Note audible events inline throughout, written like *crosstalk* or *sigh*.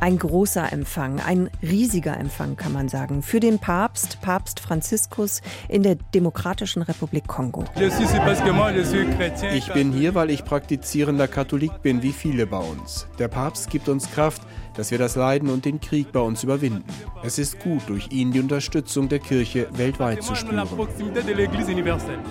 Ein großer Empfang, ein riesiger Empfang kann man sagen, für den Papst, Papst Franziskus in der Demokratischen Republik Kongo. Ich bin hier, weil ich praktizierender Katholik bin, wie viele bei uns. Der Papst gibt uns Kraft, dass wir das Leiden und den Krieg bei uns überwinden. Es ist gut, durch ihn die Unterstützung der Kirche weltweit zu spüren.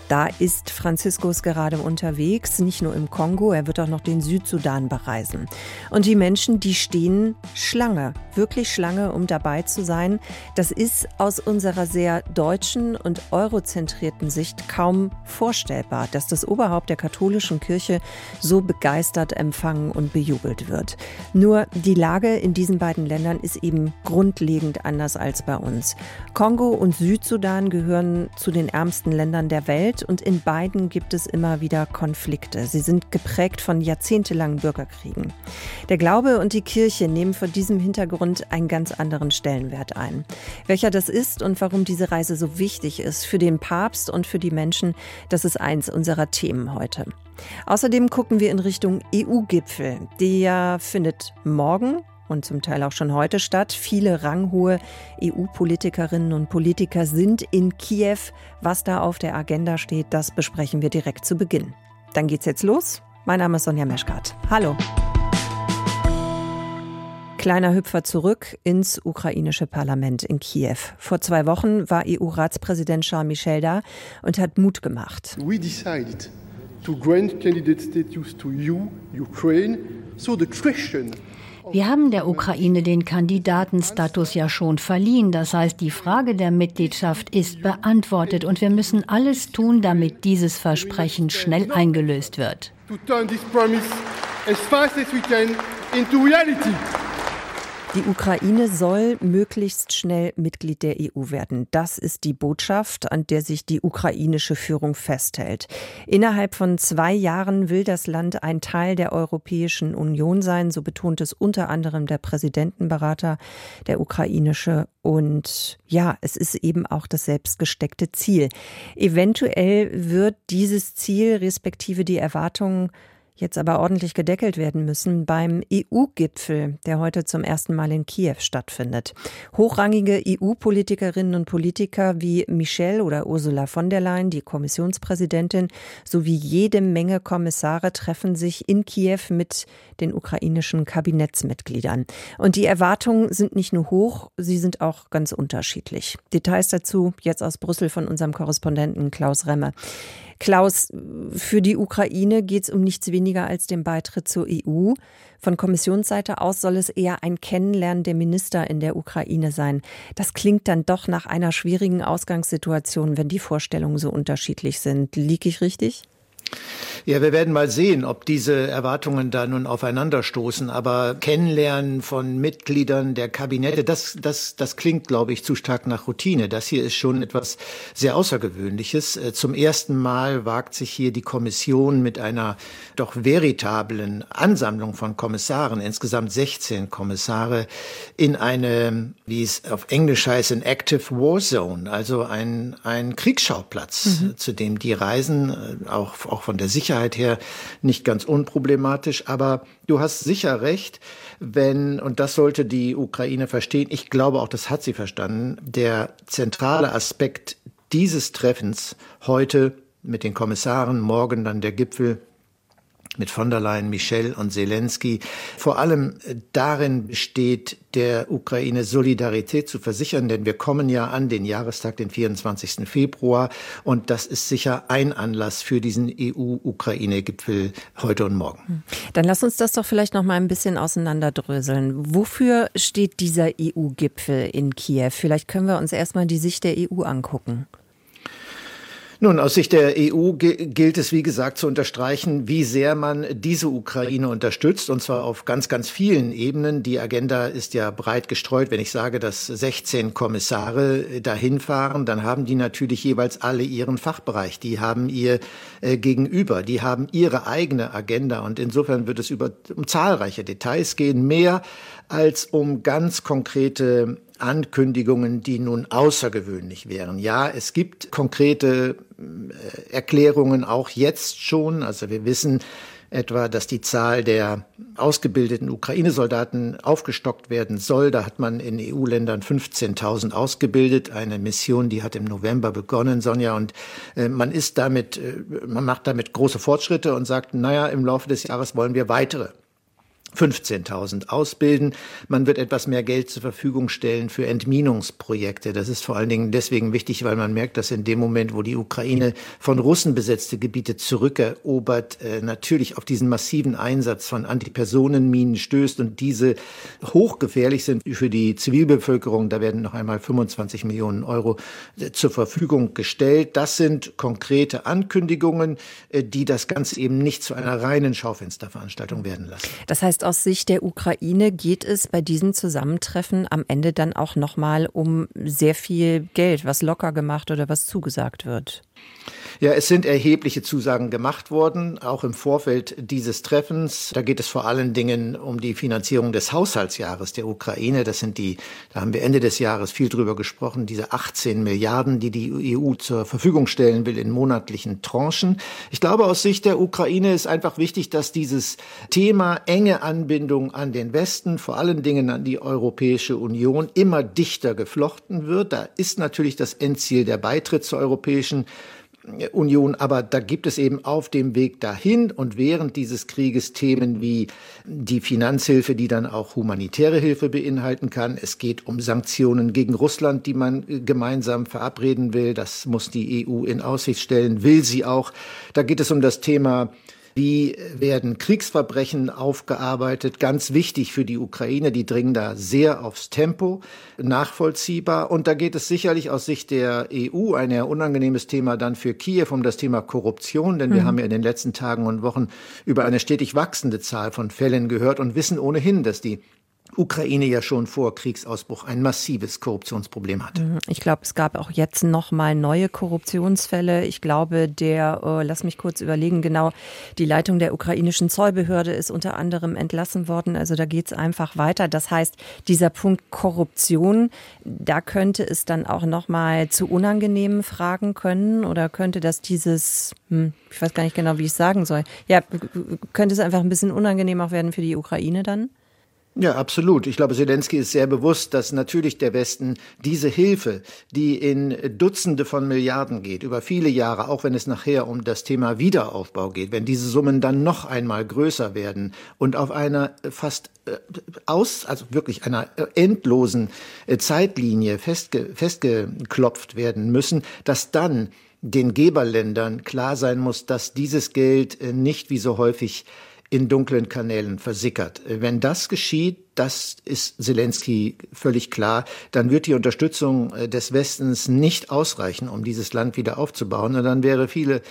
Da ist Franziskus gerade unterwegs, nicht nur im Kongo, er wird auch noch den Südsudan bereisen. Und die Menschen, die stehen Schlange, wirklich Schlange, um dabei zu sein. Das ist aus unserer sehr deutschen und eurozentrierten Sicht kaum vorstellbar, dass das Oberhaupt der katholischen Kirche so begeistert empfangen und bejubelt wird. Nur die Lage in diesen beiden Ländern ist eben grundlegend anders als bei uns. Kongo und Südsudan gehören zu den ärmsten Ländern der Welt und in beiden gibt es immer wieder Konflikte. Sie sind geprägt von jahrzehntelangen Bürgerkriegen. Der Glaube und die Kirche nehmen vor diesem Hintergrund einen ganz anderen Stellenwert ein. Welcher das ist und warum diese Reise so wichtig ist für den Papst und für die Menschen, das ist eins unserer Themen heute. Außerdem gucken wir in Richtung EU-Gipfel. Der findet morgen und zum Teil auch schon heute statt. Viele ranghohe EU-Politikerinnen und Politiker sind in Kiew. Was da auf der Agenda steht, das besprechen wir direkt zu Beginn. Dann geht's jetzt los. Mein Name ist Sonja Meschkat. Hallo. Kleiner Hüpfer zurück ins ukrainische Parlament in Kiew. Vor zwei Wochen war EU-Ratspräsident Charles Michel da und hat Mut gemacht. We decided to grant candidate status to you, Ukraine, so the question wir haben der Ukraine den Kandidatenstatus ja schon verliehen. Das heißt, die Frage der Mitgliedschaft ist beantwortet und wir müssen alles tun, damit dieses Versprechen schnell eingelöst wird. To turn this promise as fast as we can into reality. Die Ukraine soll möglichst schnell Mitglied der EU werden. Das ist die Botschaft, an der sich die ukrainische Führung festhält. Innerhalb von zwei Jahren will das Land ein Teil der Europäischen Union sein, so betont es unter anderem der Präsidentenberater, der ukrainische. Und ja, es ist eben auch das selbstgesteckte Ziel. Eventuell wird dieses Ziel respektive die Erwartungen jetzt aber ordentlich gedeckelt werden müssen beim EU-Gipfel, der heute zum ersten Mal in Kiew stattfindet. Hochrangige EU-Politikerinnen und Politiker wie Michelle oder Ursula von der Leyen, die Kommissionspräsidentin, sowie jede Menge Kommissare treffen sich in Kiew mit den ukrainischen Kabinettsmitgliedern. Und die Erwartungen sind nicht nur hoch, sie sind auch ganz unterschiedlich. Details dazu jetzt aus Brüssel von unserem Korrespondenten Klaus Remme. Klaus, für die Ukraine geht es um nichts weniger als den Beitritt zur EU. Von Kommissionsseite aus soll es eher ein Kennenlernen der Minister in der Ukraine sein. Das klingt dann doch nach einer schwierigen Ausgangssituation, wenn die Vorstellungen so unterschiedlich sind. Liege ich richtig? Ja, wir werden mal sehen, ob diese Erwartungen da nun aufeinanderstoßen. Aber Kennenlernen von Mitgliedern der Kabinette, das, das, das klingt, glaube ich, zu stark nach Routine. Das hier ist schon etwas sehr Außergewöhnliches. Äh, zum ersten Mal wagt sich hier die Kommission mit einer doch veritablen Ansammlung von Kommissaren, insgesamt 16 Kommissare, in eine, wie es auf Englisch heißt, ein Active War Zone, also ein, ein Kriegsschauplatz, mhm. zu dem die reisen, äh, auch, auch von der Sicherheit Sicherheit her nicht ganz unproblematisch. Aber du hast sicher recht, wenn, und das sollte die Ukraine verstehen, ich glaube auch, das hat sie verstanden, der zentrale Aspekt dieses Treffens heute mit den Kommissaren, morgen dann der Gipfel mit von der Leyen, Michel und Zelensky vor allem darin besteht, der Ukraine Solidarität zu versichern, denn wir kommen ja an den Jahrestag, den 24. Februar, und das ist sicher ein Anlass für diesen EU-Ukraine-Gipfel heute und morgen. Hm. Dann lass uns das doch vielleicht noch mal ein bisschen auseinanderdröseln. Wofür steht dieser EU-Gipfel in Kiew? Vielleicht können wir uns erstmal die Sicht der EU angucken. Nun, aus Sicht der EU gilt es, wie gesagt, zu unterstreichen, wie sehr man diese Ukraine unterstützt, und zwar auf ganz, ganz vielen Ebenen. Die Agenda ist ja breit gestreut. Wenn ich sage, dass 16 Kommissare dahin fahren, dann haben die natürlich jeweils alle ihren Fachbereich. Die haben ihr äh, Gegenüber, die haben ihre eigene Agenda. Und insofern wird es über, um zahlreiche Details gehen, mehr als um ganz konkrete Ankündigungen, die nun außergewöhnlich wären. Ja, es gibt konkrete äh, Erklärungen auch jetzt schon. Also wir wissen, etwa, dass die Zahl der ausgebildeten Ukraine-Soldaten aufgestockt werden soll. Da hat man in EU-Ländern 15.000 ausgebildet. Eine Mission, die hat im November begonnen, Sonja. Und äh, man ist damit, äh, man macht damit große Fortschritte und sagt, naja, im Laufe des Jahres wollen wir weitere 15.000 ausbilden. Man wird etwas mehr Geld zur Verfügung stellen für Entminungsprojekte. Das ist vor allen Dingen deswegen wichtig, weil man merkt, dass in dem Moment, wo die Ukraine von Russen besetzte Gebiete zurückerobert, äh, natürlich auf diesen massiven Einsatz von Antipersonenminen stößt und diese hochgefährlich sind für die Zivilbevölkerung. Da werden noch einmal 25 Millionen Euro äh, zur Verfügung gestellt. Das sind konkrete Ankündigungen, äh, die das Ganze eben nicht zu einer reinen Schaufensterveranstaltung werden lassen. Das heißt, aus Sicht der Ukraine geht es bei diesen Zusammentreffen am Ende dann auch nochmal um sehr viel Geld, was locker gemacht oder was zugesagt wird. Ja, es sind erhebliche Zusagen gemacht worden, auch im Vorfeld dieses Treffens. Da geht es vor allen Dingen um die Finanzierung des Haushaltsjahres der Ukraine. Das sind die, da haben wir Ende des Jahres viel drüber gesprochen, diese 18 Milliarden, die die EU zur Verfügung stellen will in monatlichen Tranchen. Ich glaube, aus Sicht der Ukraine ist einfach wichtig, dass dieses Thema enge Anbindung an den Westen, vor allen Dingen an die Europäische Union, immer dichter geflochten wird. Da ist natürlich das Endziel der Beitritt zur Europäischen Union, aber da gibt es eben auf dem Weg dahin und während dieses Krieges Themen wie die Finanzhilfe, die dann auch humanitäre Hilfe beinhalten kann. Es geht um Sanktionen gegen Russland, die man gemeinsam verabreden will. Das muss die EU in Aussicht stellen, will sie auch. Da geht es um das Thema wie werden Kriegsverbrechen aufgearbeitet? Ganz wichtig für die Ukraine. Die dringen da sehr aufs Tempo, nachvollziehbar. Und da geht es sicherlich aus Sicht der EU ein eher unangenehmes Thema dann für Kiew um das Thema Korruption. Denn wir mhm. haben ja in den letzten Tagen und Wochen über eine stetig wachsende Zahl von Fällen gehört und wissen ohnehin, dass die Ukraine ja schon vor Kriegsausbruch ein massives Korruptionsproblem hat. Mhm. Ich glaube, es gab auch jetzt noch mal neue Korruptionsfälle. Ich glaube, der, äh, lass mich kurz überlegen, genau, die Leitung der ukrainischen Zollbehörde ist unter anderem entlassen worden. Also da geht es einfach weiter. Das heißt, dieser Punkt Korruption, da könnte es dann auch noch mal zu unangenehmen Fragen können oder könnte das dieses, hm, ich weiß gar nicht genau, wie ich es sagen soll, ja, könnte es einfach ein bisschen unangenehm auch werden für die Ukraine dann? Ja, absolut. Ich glaube, Zelensky ist sehr bewusst, dass natürlich der Westen diese Hilfe, die in Dutzende von Milliarden geht, über viele Jahre, auch wenn es nachher um das Thema Wiederaufbau geht, wenn diese Summen dann noch einmal größer werden und auf einer fast äh, aus, also wirklich einer endlosen äh, Zeitlinie festge festgeklopft werden müssen, dass dann den Geberländern klar sein muss, dass dieses Geld äh, nicht wie so häufig in dunklen Kanälen versickert. Wenn das geschieht, das ist Zelensky völlig klar, dann wird die Unterstützung äh, des Westens nicht ausreichen, um dieses Land wieder aufzubauen. Und dann wäre viele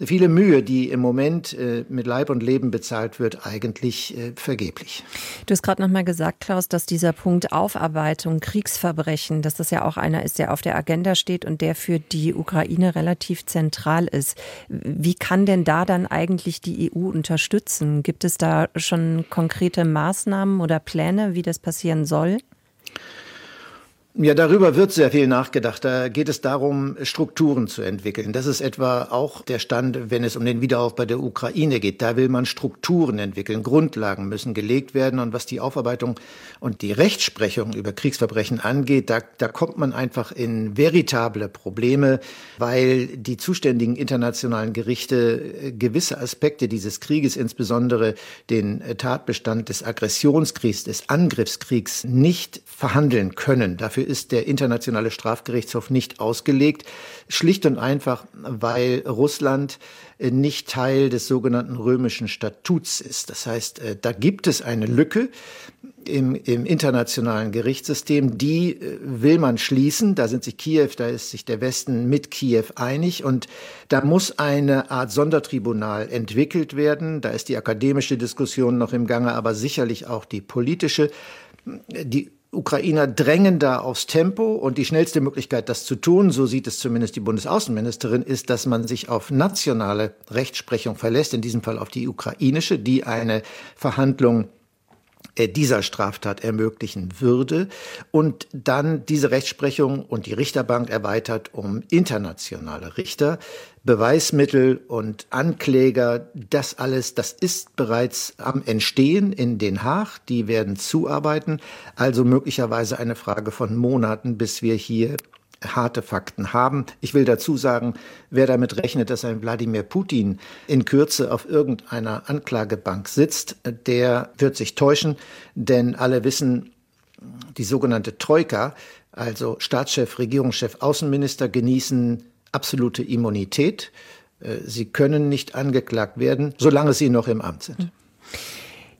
viele Mühe, die im Moment äh, mit Leib und Leben bezahlt wird, eigentlich äh, vergeblich. Du hast gerade noch mal gesagt, Klaus, dass dieser Punkt Aufarbeitung, Kriegsverbrechen, dass das ja auch einer ist, der auf der Agenda steht und der für die Ukraine relativ zentral ist. Wie kann denn da dann eigentlich die EU unterstützen? Gibt es da schon konkrete Maßnahmen oder Pläne, wie das passieren soll? Ja, darüber wird sehr viel nachgedacht. Da geht es darum, Strukturen zu entwickeln. Das ist etwa auch der Stand, wenn es um den Wiederaufbau der Ukraine geht. Da will man Strukturen entwickeln. Grundlagen müssen gelegt werden. Und was die Aufarbeitung und die Rechtsprechung über Kriegsverbrechen angeht, da, da kommt man einfach in veritable Probleme, weil die zuständigen internationalen Gerichte äh, gewisse Aspekte dieses Krieges, insbesondere den äh, Tatbestand des Aggressionskriegs, des Angriffskriegs, nicht verhandeln können. Dafür ist der Internationale Strafgerichtshof nicht ausgelegt, schlicht und einfach, weil Russland äh, nicht Teil des sogenannten römischen Statuts ist. Das heißt, äh, da gibt es eine Lücke im, im internationalen Gerichtssystem, die äh, will man schließen. Da sind sich Kiew, da ist sich der Westen mit Kiew einig und da muss eine Art Sondertribunal entwickelt werden. Da ist die akademische Diskussion noch im Gange, aber sicherlich auch die politische. Die Ukrainer drängen da aufs Tempo und die schnellste Möglichkeit, das zu tun, so sieht es zumindest die Bundesaußenministerin, ist, dass man sich auf nationale Rechtsprechung verlässt, in diesem Fall auf die ukrainische, die eine Verhandlung dieser Straftat ermöglichen würde und dann diese Rechtsprechung und die Richterbank erweitert um internationale Richter. Beweismittel und Ankläger, das alles, das ist bereits am Entstehen in Den Haag. Die werden zuarbeiten. Also möglicherweise eine Frage von Monaten, bis wir hier harte Fakten haben. Ich will dazu sagen, wer damit rechnet, dass ein Wladimir Putin in Kürze auf irgendeiner Anklagebank sitzt, der wird sich täuschen, denn alle wissen, die sogenannte Troika, also Staatschef, Regierungschef, Außenminister genießen absolute Immunität. Äh, sie können nicht angeklagt werden, solange sie noch im Amt sind.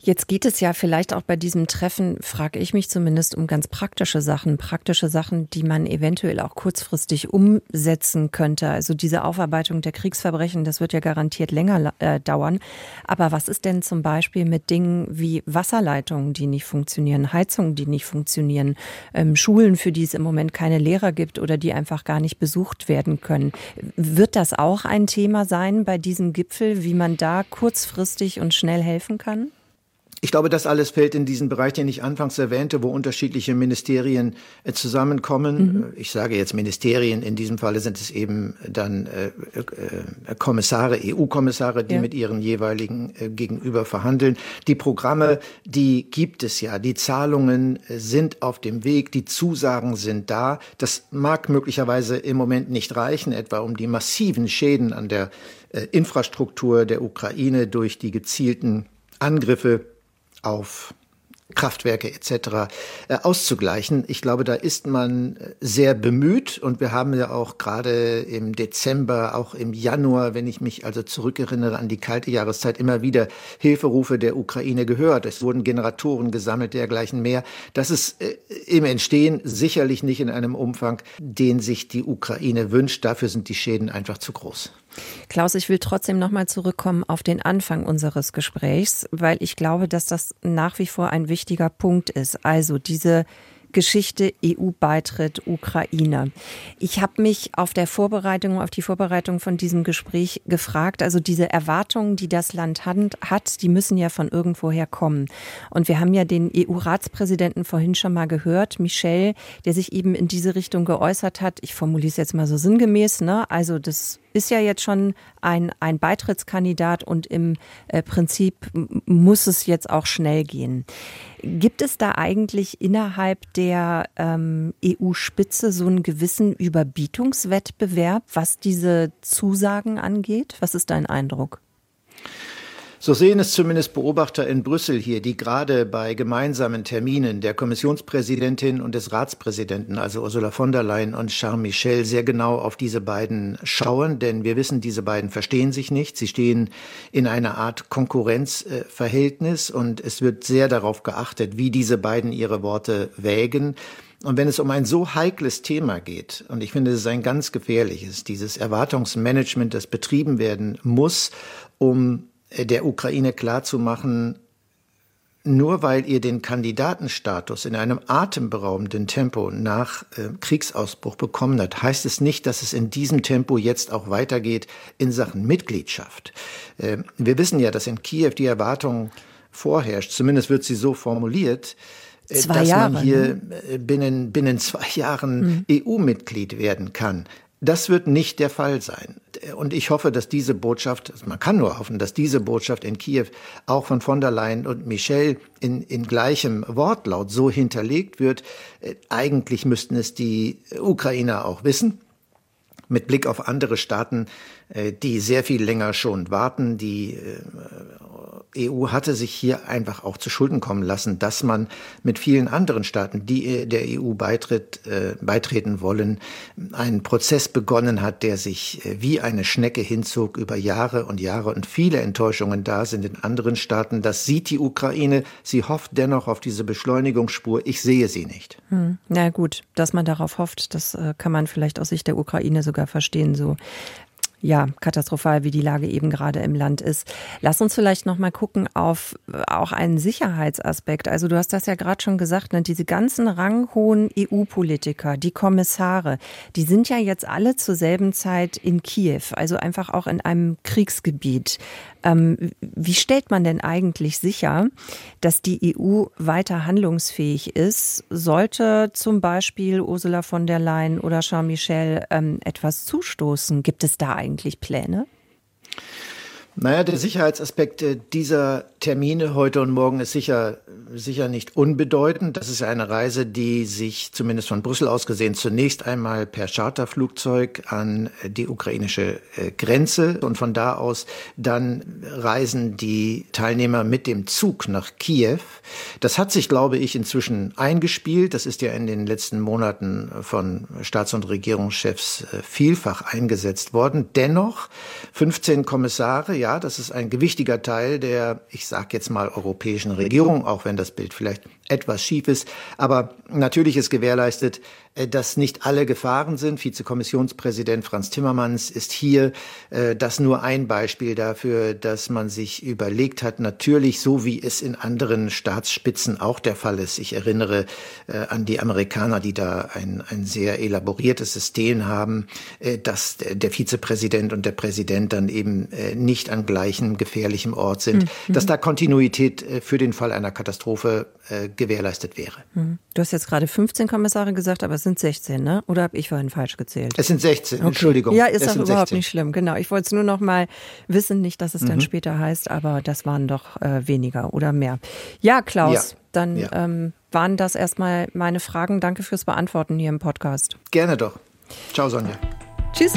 Jetzt geht es ja vielleicht auch bei diesem Treffen, frage ich mich zumindest, um ganz praktische Sachen, praktische Sachen, die man eventuell auch kurzfristig umsetzen könnte. Also diese Aufarbeitung der Kriegsverbrechen, das wird ja garantiert länger äh, dauern. Aber was ist denn zum Beispiel mit Dingen wie Wasserleitungen, die nicht funktionieren, Heizungen, die nicht funktionieren, ähm, Schulen, für die es im Moment keine Lehrer gibt oder die einfach gar nicht besucht werden können? Wird das auch ein Thema sein bei diesem Gipfel, wie man da kurzfristig und schnell helfen kann? Ich glaube, das alles fällt in diesen Bereich, den ich anfangs erwähnte, wo unterschiedliche Ministerien äh, zusammenkommen. Mhm. Ich sage jetzt Ministerien, in diesem Falle sind es eben dann äh, äh, Kommissare, EU-Kommissare, die ja. mit ihren jeweiligen äh, Gegenüber verhandeln. Die Programme, die gibt es ja. Die Zahlungen äh, sind auf dem Weg, die Zusagen sind da. Das mag möglicherweise im Moment nicht reichen, etwa um die massiven Schäden an der äh, Infrastruktur der Ukraine durch die gezielten Angriffe auf Kraftwerke etc. Äh, auszugleichen. Ich glaube, da ist man äh, sehr bemüht und wir haben ja auch gerade im Dezember, auch im Januar, wenn ich mich also zurückerinnere an die kalte Jahreszeit, immer wieder Hilferufe der Ukraine gehört. Es wurden Generatoren gesammelt, dergleichen mehr. Das ist äh, im Entstehen sicherlich nicht in einem Umfang, den sich die Ukraine wünscht. Dafür sind die Schäden einfach zu groß. Klaus, ich will trotzdem nochmal zurückkommen auf den Anfang unseres Gesprächs, weil ich glaube, dass das nach wie vor ein wichtiger Punkt ist. Also diese Geschichte EU-Beitritt Ukraine. Ich habe mich auf der Vorbereitung, auf die Vorbereitung von diesem Gespräch gefragt, also diese Erwartungen, die das Land hat, die müssen ja von irgendwoher kommen. Und wir haben ja den EU-Ratspräsidenten vorhin schon mal gehört, Michel, der sich eben in diese Richtung geäußert hat. Ich formuliere es jetzt mal so sinngemäß, ne? Also das ist ja jetzt schon ein, ein Beitrittskandidat und im äh, Prinzip muss es jetzt auch schnell gehen. Gibt es da eigentlich innerhalb der ähm, EU-Spitze so einen gewissen Überbietungswettbewerb, was diese Zusagen angeht? Was ist dein Eindruck? So sehen es zumindest Beobachter in Brüssel hier, die gerade bei gemeinsamen Terminen der Kommissionspräsidentin und des Ratspräsidenten, also Ursula von der Leyen und Charles Michel, sehr genau auf diese beiden schauen, denn wir wissen, diese beiden verstehen sich nicht. Sie stehen in einer Art Konkurrenzverhältnis und es wird sehr darauf geachtet, wie diese beiden ihre Worte wägen. Und wenn es um ein so heikles Thema geht, und ich finde, es ist ein ganz gefährliches, dieses Erwartungsmanagement, das betrieben werden muss, um der Ukraine klarzumachen, nur weil ihr den Kandidatenstatus in einem atemberaubenden Tempo nach äh, Kriegsausbruch bekommen habt, heißt es nicht, dass es in diesem Tempo jetzt auch weitergeht in Sachen Mitgliedschaft. Äh, wir wissen ja, dass in Kiew die Erwartung vorherrscht, zumindest wird sie so formuliert, äh, dass Jahre, man hier ne? Äh, binnen, binnen zwei Jahren mhm. EU-Mitglied werden kann. Das wird nicht der Fall sein. Und ich hoffe, dass diese Botschaft, also man kann nur hoffen, dass diese Botschaft in Kiew auch von von der Leyen und Michel in, in gleichem Wortlaut so hinterlegt wird. Äh, eigentlich müssten es die Ukrainer auch wissen mit Blick auf andere Staaten, die sehr viel länger schon warten, die äh, EU hatte sich hier einfach auch zu Schulden kommen lassen, dass man mit vielen anderen Staaten, die äh, der EU beitritt, äh, beitreten wollen, einen Prozess begonnen hat, der sich äh, wie eine Schnecke hinzog über Jahre und Jahre und viele Enttäuschungen da sind in anderen Staaten. Das sieht die Ukraine. Sie hofft dennoch auf diese Beschleunigungsspur. Ich sehe sie nicht. Hm. Na gut, dass man darauf hofft, das äh, kann man vielleicht aus Sicht der Ukraine sogar verstehen. So Ja, katastrophal, wie die Lage eben gerade im Land ist. Lass uns vielleicht noch mal gucken auf äh, auch einen Sicherheitsaspekt. Also du hast das ja gerade schon gesagt, ne? diese ganzen ranghohen EU-Politiker, die Kommissare, die sind ja jetzt alle zur selben Zeit in Kiew, also einfach auch in einem Kriegsgebiet. Ähm, wie stellt man denn eigentlich sicher, dass die EU weiter handlungsfähig ist? Sollte zum Beispiel Ursula von der Leyen oder Jean Michel ähm, etwas zustoßen? Gibt es da eigentlich Pläne? Naja, der Sicherheitsaspekt äh, dieser Termine heute und morgen ist sicher, sicher nicht unbedeutend. Das ist eine Reise, die sich zumindest von Brüssel aus gesehen zunächst einmal per Charterflugzeug an die ukrainische äh, Grenze und von da aus dann reisen die Teilnehmer mit dem Zug nach Kiew. Das hat sich, glaube ich, inzwischen eingespielt. Das ist ja in den letzten Monaten von Staats- und Regierungschefs äh, vielfach eingesetzt worden. Dennoch 15 Kommissare, ja, ja, das ist ein gewichtiger Teil der, ich sage jetzt mal, europäischen Regierung, auch wenn das Bild vielleicht etwas schief ist. Aber natürlich ist gewährleistet, äh, dass nicht alle Gefahren sind. Vizekommissionspräsident Franz Timmermans ist hier. Äh, das nur ein Beispiel dafür, dass man sich überlegt hat, natürlich so wie es in anderen Staatsspitzen auch der Fall ist. Ich erinnere äh, an die Amerikaner, die da ein, ein sehr elaboriertes System haben, dass der Vizepräsident und der Präsident dann eben nicht an gleichem gefährlichem Ort sind, mhm. dass da Kontinuität für den Fall einer Katastrophe gewährleistet wäre. Mhm. Du hast jetzt gerade 15 Kommissare gesagt, aber es sind 16, ne? Oder habe ich vorhin falsch gezählt? Es sind 16, okay. Entschuldigung. Ja, ist auch überhaupt 16. nicht schlimm, genau. Ich wollte es nur noch mal wissen, nicht, dass es mhm. dann später heißt, aber das waren doch äh, weniger oder mehr. Ja, Klaus, ja. dann ja. Ähm, waren das erstmal meine Fragen. Danke fürs Beantworten hier im Podcast. Gerne doch. Ciao, Sonja. Tschüss.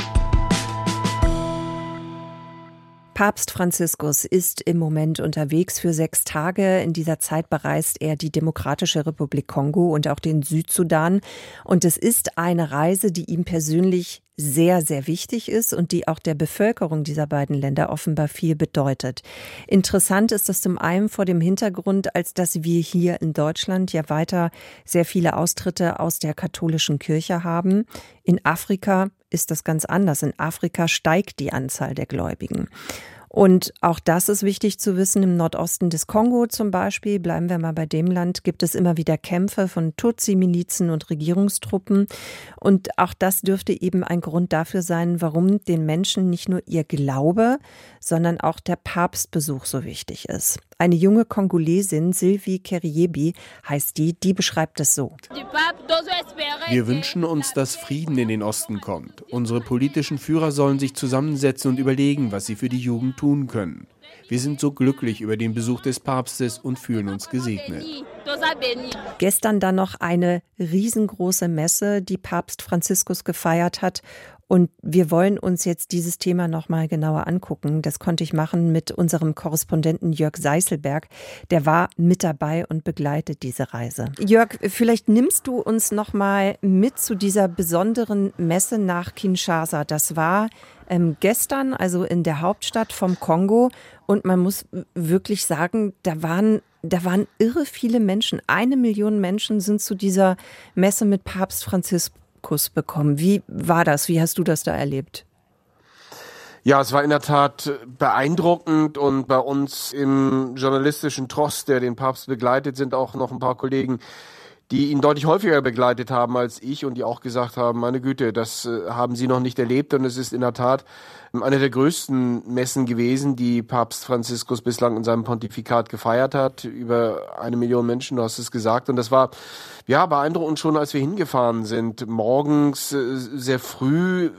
Papst Franziskus ist im Moment unterwegs für sechs Tage. In dieser Zeit bereist er die Demokratische Republik Kongo und auch den Südsudan. Und es ist eine Reise, die ihm persönlich sehr, sehr wichtig ist und die auch der Bevölkerung dieser beiden Länder offenbar viel bedeutet. Interessant ist das zum einen vor dem Hintergrund, als dass wir hier in Deutschland ja weiter sehr viele Austritte aus der katholischen Kirche haben. In Afrika ist das ganz anders. In Afrika steigt die Anzahl der Gläubigen. Und auch das ist wichtig zu wissen. Im Nordosten des Kongo zum Beispiel, bleiben wir mal bei dem Land, gibt es immer wieder Kämpfe von Tutsi-Milizen und Regierungstruppen. Und auch das dürfte eben ein Grund dafür sein, warum den Menschen nicht nur ihr Glaube, sondern auch der Papstbesuch so wichtig ist. Eine junge Kongolesin, Sylvie Keriebi heißt die, die beschreibt es so. Wir wünschen uns, dass Frieden in den Osten kommt. Unsere politischen Führer sollen sich zusammensetzen und überlegen, was sie für die Jugend tun können. Wir sind so glücklich über den Besuch des Papstes und fühlen uns gesegnet. Gestern dann noch eine riesengroße Messe, die Papst Franziskus gefeiert hat. Und wir wollen uns jetzt dieses Thema nochmal genauer angucken. Das konnte ich machen mit unserem Korrespondenten Jörg Seißelberg. Der war mit dabei und begleitet diese Reise. Jörg, vielleicht nimmst du uns nochmal mit zu dieser besonderen Messe nach Kinshasa. Das war ähm, gestern, also in der Hauptstadt vom Kongo. Und man muss wirklich sagen, da waren da waren irre viele Menschen. Eine Million Menschen sind zu dieser Messe mit Papst Franziskus Kuss bekommen. Wie war das? Wie hast du das da erlebt? Ja, es war in der Tat beeindruckend und bei uns im journalistischen Trost, der den Papst begleitet, sind auch noch ein paar Kollegen, die ihn deutlich häufiger begleitet haben als ich und die auch gesagt haben, meine Güte, das äh, haben sie noch nicht erlebt und es ist in der Tat eine der größten Messen gewesen, die Papst Franziskus bislang in seinem Pontifikat gefeiert hat. Über eine Million Menschen, du hast es gesagt. Und das war, ja, beeindruckend schon, als wir hingefahren sind. Morgens äh, sehr früh,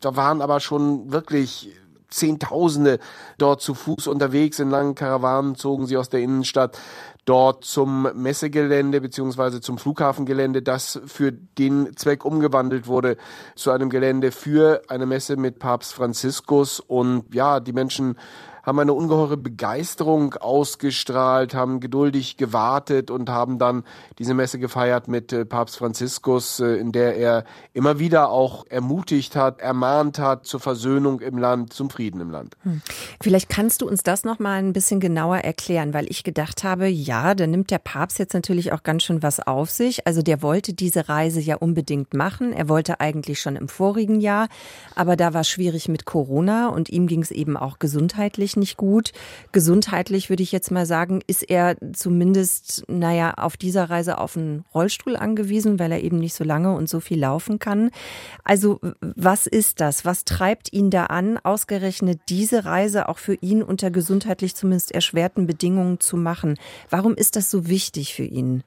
da waren aber schon wirklich Zehntausende dort zu Fuß unterwegs in langen Karawanen zogen sie aus der Innenstadt dort zum Messegelände beziehungsweise zum Flughafengelände, das für den Zweck umgewandelt wurde zu einem Gelände für eine Messe mit Papst Franziskus. Und ja, die Menschen haben eine ungeheure Begeisterung ausgestrahlt, haben geduldig gewartet und haben dann diese Messe gefeiert mit äh, Papst Franziskus, äh, in der er immer wieder auch ermutigt hat, ermahnt hat zur Versöhnung im Land, zum Frieden im Land. Hm. Vielleicht kannst du uns das noch mal ein bisschen genauer erklären, weil ich gedacht habe, ja, da nimmt der Papst jetzt natürlich auch ganz schön was auf sich. Also der wollte diese Reise ja unbedingt machen. Er wollte eigentlich schon im vorigen Jahr, aber da war schwierig mit Corona und ihm ging es eben auch gesundheitlich nicht gut. Gesundheitlich würde ich jetzt mal sagen, ist er zumindest, naja, auf dieser Reise auf einen Rollstuhl angewiesen, weil er eben nicht so lange und so viel laufen kann. Also was ist das? Was treibt ihn da an, ausgerechnet diese Reise auch für ihn unter gesundheitlich zumindest erschwerten Bedingungen zu machen? Warum ist das so wichtig für ihn?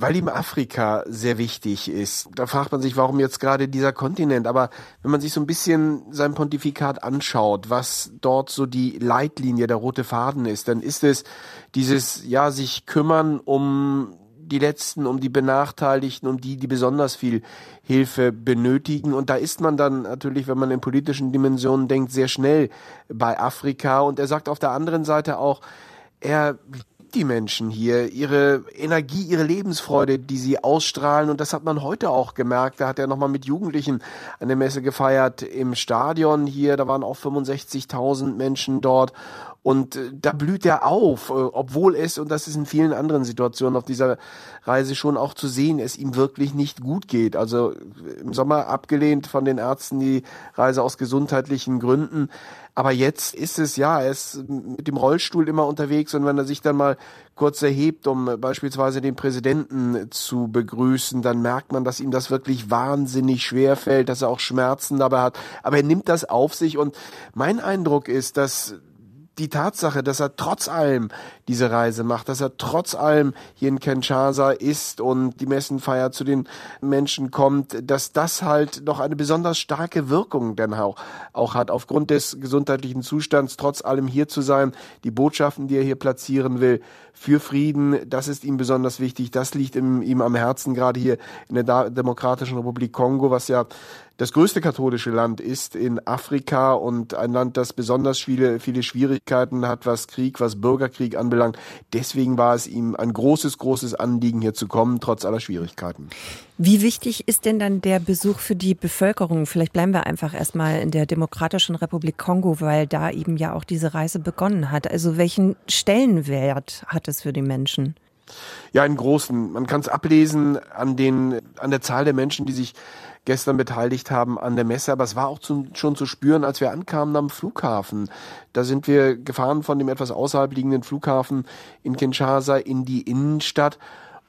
Weil ihm Afrika sehr wichtig ist. Da fragt man sich, warum jetzt gerade dieser Kontinent. Aber wenn man sich so ein bisschen sein Pontifikat anschaut, was dort so die Leitlinie, der rote Faden ist, dann ist es dieses, ja, sich kümmern um die Letzten, um die Benachteiligten, um die, die besonders viel Hilfe benötigen. Und da ist man dann natürlich, wenn man in politischen Dimensionen denkt, sehr schnell bei Afrika. Und er sagt auf der anderen Seite auch, er die Menschen hier, ihre Energie, ihre Lebensfreude, die sie ausstrahlen. Und das hat man heute auch gemerkt. Da hat er nochmal mit Jugendlichen eine Messe gefeiert im Stadion hier. Da waren auch 65.000 Menschen dort. Und äh, da blüht er auf, äh, obwohl es, und das ist in vielen anderen Situationen auf dieser Reise schon auch zu sehen, es ihm wirklich nicht gut geht. Also im Sommer abgelehnt von den Ärzten die Reise aus gesundheitlichen Gründen. Aber jetzt ist es ja, er ist mit dem Rollstuhl immer unterwegs und wenn er sich dann mal kurz erhebt, um beispielsweise den Präsidenten zu begrüßen, dann merkt man, dass ihm das wirklich wahnsinnig schwer fällt, dass er auch Schmerzen dabei hat. Aber er nimmt das auf sich und mein Eindruck ist, dass die Tatsache, dass er trotz allem diese Reise macht, dass er trotz allem hier in Kinshasa ist und die Messenfeier zu den Menschen kommt, dass das halt noch eine besonders starke Wirkung denn auch, auch hat, aufgrund des gesundheitlichen Zustands, trotz allem hier zu sein, die Botschaften, die er hier platzieren will, für Frieden, das ist ihm besonders wichtig, das liegt ihm, ihm am Herzen, gerade hier in der Demokratischen Republik Kongo, was ja das größte katholische Land ist in Afrika und ein Land, das besonders viele, viele Schwierigkeiten hat, was Krieg, was Bürgerkrieg anbelangt. Deswegen war es ihm ein großes, großes Anliegen, hier zu kommen, trotz aller Schwierigkeiten. Wie wichtig ist denn dann der Besuch für die Bevölkerung? Vielleicht bleiben wir einfach erstmal in der Demokratischen Republik Kongo, weil da eben ja auch diese Reise begonnen hat. Also welchen Stellenwert hat es für die Menschen? Ja, einen großen. Man kann es ablesen an den, an der Zahl der Menschen, die sich gestern beteiligt haben an der Messe, aber es war auch zu, schon zu spüren, als wir ankamen am Flughafen. Da sind wir gefahren von dem etwas außerhalb liegenden Flughafen in Kinshasa in die Innenstadt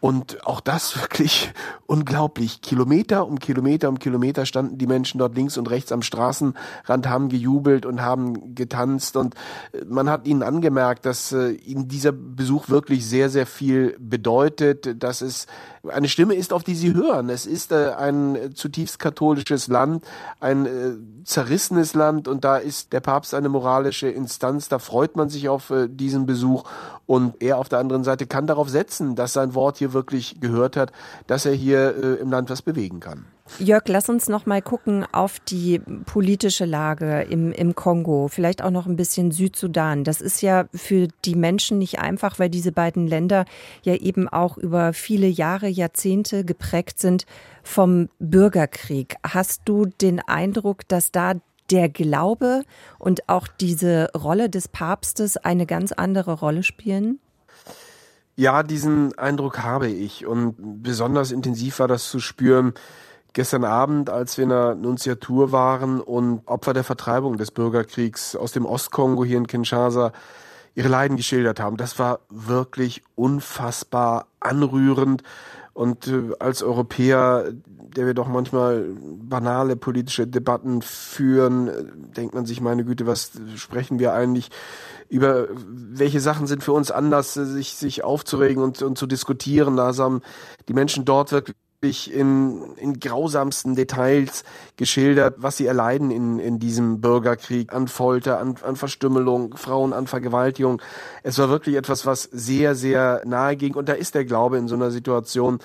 und auch das *laughs* wirklich unglaublich. Kilometer um Kilometer um Kilometer standen die Menschen dort links und rechts am Straßenrand, haben gejubelt und haben getanzt. Und äh, man hat ihnen angemerkt, dass äh, ihnen dieser Besuch wirklich sehr, sehr viel bedeutet, dass es eine Stimme ist, auf die sie hören. Es ist äh, ein zutiefst katholisches Land, ein zerrissenes Land und da ist der Papst eine moralische Instanz. Da freut man sich auf diesen Besuch und er auf der anderen Seite kann darauf setzen, dass sein Wort hier wirklich gehört hat, dass er hier äh, im Land was bewegen kann. Jörg, lass uns noch mal gucken auf die politische Lage im, im Kongo, vielleicht auch noch ein bisschen Südsudan. Das ist ja für die Menschen nicht einfach, weil diese beiden Länder ja eben auch über viele Jahre, Jahrzehnte geprägt sind vom Bürgerkrieg. Hast du den Eindruck, dass da der Glaube und auch diese Rolle des Papstes eine ganz andere Rolle spielen? Ja, diesen Eindruck habe ich und besonders intensiv war das zu spüren gestern Abend, als wir in der Nunziatur waren und Opfer der Vertreibung des Bürgerkriegs aus dem Ostkongo hier in Kinshasa ihre Leiden geschildert haben. Das war wirklich unfassbar anrührend und äh, als Europäer, der wir doch manchmal banale politische Debatten führen, äh, denkt man sich, meine Güte, was sprechen wir eigentlich über welche Sachen sind für uns anders, äh, sich, sich aufzuregen und, und zu diskutieren. Da haben die Menschen dort wirklich in, in grausamsten Details geschildert, was sie erleiden in, in diesem Bürgerkrieg an Folter, an, an Verstümmelung, Frauen an Vergewaltigung. Es war wirklich etwas, was sehr, sehr nahe ging. Und da ist der Glaube in so einer Situation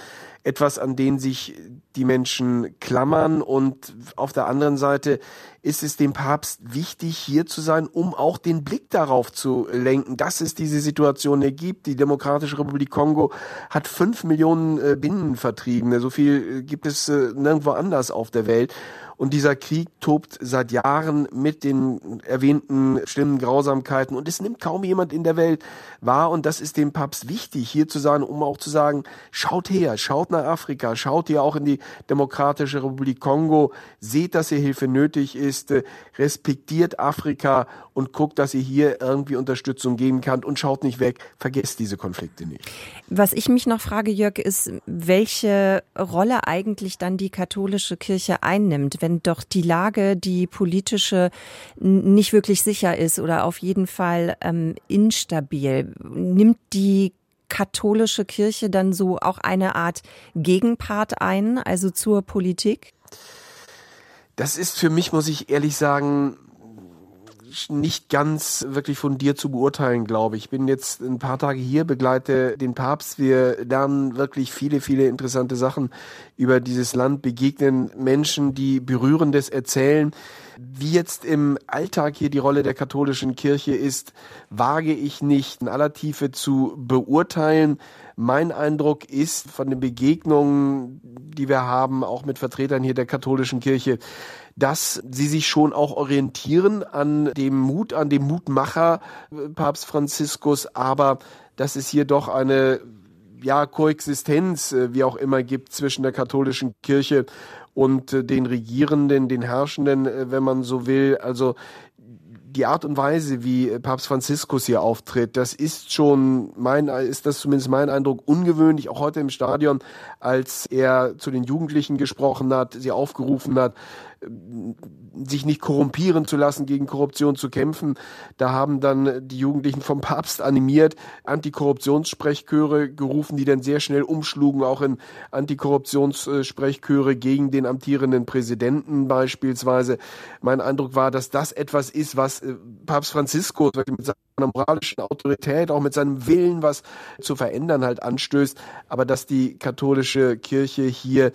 etwas, an den sich die Menschen klammern. Und auf der anderen Seite ist es dem Papst wichtig, hier zu sein, um auch den Blick darauf zu lenken, dass es diese Situation ergibt. Die Demokratische Republik Kongo hat fünf Millionen äh, Binnenvertriebene. So viel äh, gibt es äh, nirgendwo anders auf der Welt. Und dieser Krieg tobt seit Jahren mit den erwähnten schlimmen Grausamkeiten. Und es nimmt kaum jemand in der Welt wahr. Und das ist dem Papst wichtig, hier zu sein, um auch zu sagen, schaut her, schaut nach Afrika, schaut hier auch in die Demokratische Republik Kongo, seht, dass hier Hilfe nötig ist, respektiert Afrika und guckt, dass ihr hier irgendwie Unterstützung geben kann und schaut nicht weg, vergesst diese Konflikte nicht. Was ich mich noch frage, Jörg, ist, welche Rolle eigentlich dann die katholische Kirche einnimmt, wenn doch die Lage, die politische, nicht wirklich sicher ist oder auf jeden Fall ähm, instabil. Nimmt die katholische Kirche dann so auch eine Art Gegenpart ein, also zur Politik? Das ist für mich, muss ich ehrlich sagen, nicht ganz wirklich von dir zu beurteilen, glaube ich. Ich bin jetzt ein paar Tage hier, begleite den Papst. Wir lernen wirklich viele, viele interessante Sachen über dieses Land, begegnen Menschen, die Berührendes erzählen. Wie jetzt im Alltag hier die Rolle der katholischen Kirche ist, wage ich nicht in aller Tiefe zu beurteilen. Mein Eindruck ist von den Begegnungen, die wir haben, auch mit Vertretern hier der katholischen Kirche, dass sie sich schon auch orientieren an dem Mut, an dem Mutmacher äh, Papst Franziskus, aber dass es hier doch eine ja, Koexistenz, äh, wie auch immer, gibt zwischen der katholischen Kirche und äh, den Regierenden, den Herrschenden, wenn man so will. Also die Art und Weise, wie Papst Franziskus hier auftritt, das ist schon mein, ist das zumindest mein Eindruck ungewöhnlich, auch heute im Stadion, als er zu den Jugendlichen gesprochen hat, sie aufgerufen hat, sich nicht korrumpieren zu lassen, gegen Korruption zu kämpfen. Da haben dann die Jugendlichen vom Papst animiert, Antikorruptionssprechchöre gerufen, die dann sehr schnell umschlugen, auch in Antikorruptionssprechchöre gegen den amtierenden Präsidenten beispielsweise. Mein Eindruck war, dass das etwas ist, was äh, Papst Franziskus mit seiner moralischen Autorität, auch mit seinem Willen, was zu verändern halt anstößt, aber dass die katholische Kirche hier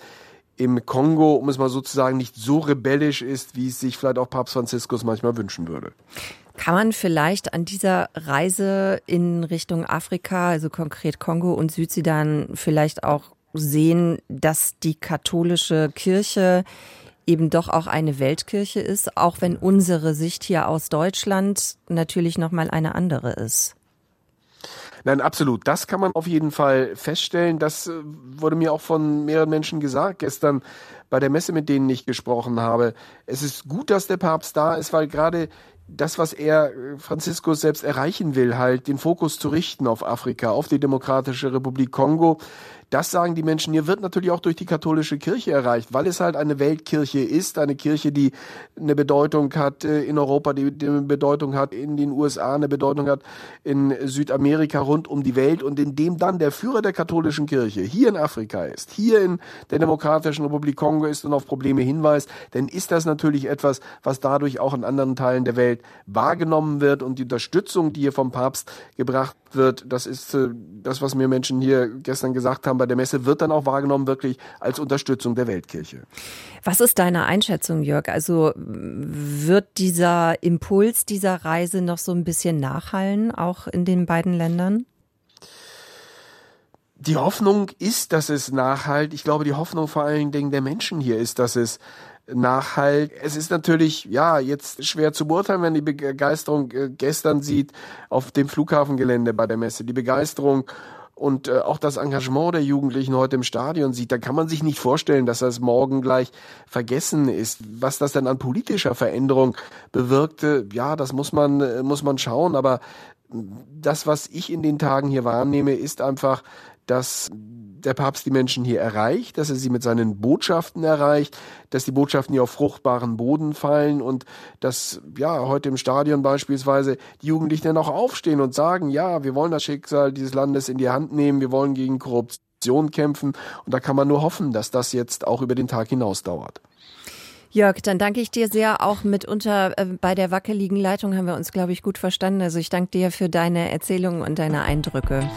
im Kongo, um es mal sozusagen, nicht so rebellisch ist, wie es sich vielleicht auch Papst Franziskus manchmal wünschen würde. Kann man vielleicht an dieser Reise in Richtung Afrika, also konkret Kongo und Südsudan, vielleicht auch sehen, dass die katholische Kirche eben doch auch eine Weltkirche ist, auch wenn unsere Sicht hier aus Deutschland natürlich noch mal eine andere ist? Nein, absolut. Das kann man auf jeden Fall feststellen. Das äh, wurde mir auch von mehreren Menschen gesagt gestern bei der Messe, mit denen ich gesprochen habe. Es ist gut, dass der Papst da ist, weil gerade das, was er äh, Franziskus selbst erreichen will, halt den Fokus zu richten auf Afrika, auf die Demokratische Republik Kongo, das sagen die Menschen. Hier, wird natürlich auch durch die katholische Kirche erreicht, weil es halt eine Weltkirche ist, eine Kirche, die eine Bedeutung hat äh, in Europa, die, eine Bedeutung hat in den USA, eine Bedeutung hat in Südamerika, rund um die Welt. Und in dem dann der Führer der katholischen Kirche hier in Afrika ist, hier in der Demokratischen Republik Kongo ist und auf Probleme hinweist, dann ist das natürlich etwas, was dadurch auch in anderen Teilen der Welt wahrgenommen wird. Und die Unterstützung, die hier vom Papst gebracht wird, das ist äh, das, was mir Menschen hier gestern gesagt haben bei der Messe, wird dann auch wahrgenommen wirklich als Unterstützung der Weltkirche. Was ist deine Einschätzung, Jörg? Also wird dieser Impuls dieser Reise noch so ein bisschen nachhallen, auch in den beiden Ländern? Die Hoffnung ist, dass es nachhalt. Ich glaube, die Hoffnung vor allen Dingen der Menschen hier ist, dass es Nachhalt. Es ist natürlich, ja, jetzt schwer zu beurteilen, wenn die Begeisterung äh, gestern sieht auf dem Flughafengelände bei der Messe. Die Begeisterung und äh, auch das Engagement der Jugendlichen heute im Stadion sieht, da kann man sich nicht vorstellen, dass das morgen gleich vergessen ist. Was das denn an politischer Veränderung bewirkte, ja, das muss man, äh, muss man schauen. Aber das, was ich in den Tagen hier wahrnehme, ist einfach, dass der Papst die Menschen hier erreicht, dass er sie mit seinen Botschaften erreicht, dass die Botschaften hier auf fruchtbaren Boden fallen und dass, ja, heute im Stadion beispielsweise die Jugendlichen dann auch aufstehen und sagen, ja, wir wollen das Schicksal dieses Landes in die Hand nehmen, wir wollen gegen Korruption kämpfen und da kann man nur hoffen, dass das jetzt auch über den Tag hinaus dauert. Jörg, dann danke ich dir sehr. Auch mitunter äh, bei der wackeligen Leitung haben wir uns, glaube ich, gut verstanden. Also ich danke dir für deine Erzählungen und deine Eindrücke.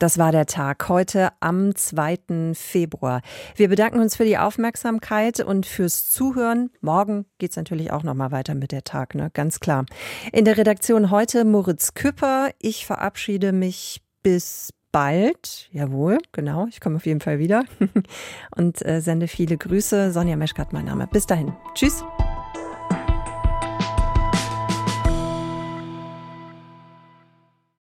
Das war der Tag heute am 2. Februar. Wir bedanken uns für die Aufmerksamkeit und fürs Zuhören. Morgen geht es natürlich auch noch mal weiter mit der Tag, ne? ganz klar. In der Redaktion heute Moritz Küpper. Ich verabschiede mich bis bald. Jawohl, genau. Ich komme auf jeden Fall wieder *laughs* und äh, sende viele Grüße. Sonja Meschkat, mein Name. Bis dahin. Tschüss.